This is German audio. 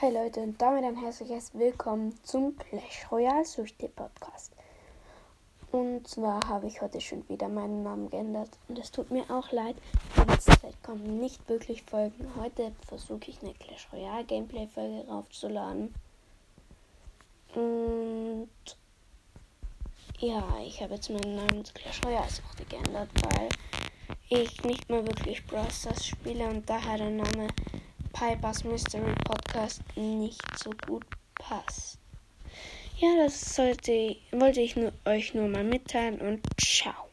Hi Leute und damit ein herzliches Willkommen zum Clash Royale Suchte Podcast. Und zwar habe ich heute schon wieder meinen Namen geändert und es tut mir auch leid, in letzter Zeit kommen nicht wirklich Folgen. Heute versuche ich eine Clash Royale Gameplay Folge raufzuladen. Und ja, ich habe jetzt meinen Namen zu Clash Royale Suchte geändert, weil ich nicht mehr wirklich Brawl Stars spiele und daher der Name Piper's Mystery Podcast nicht so gut passt. Ja, das sollte, wollte ich nur, euch nur mal mitteilen und ciao.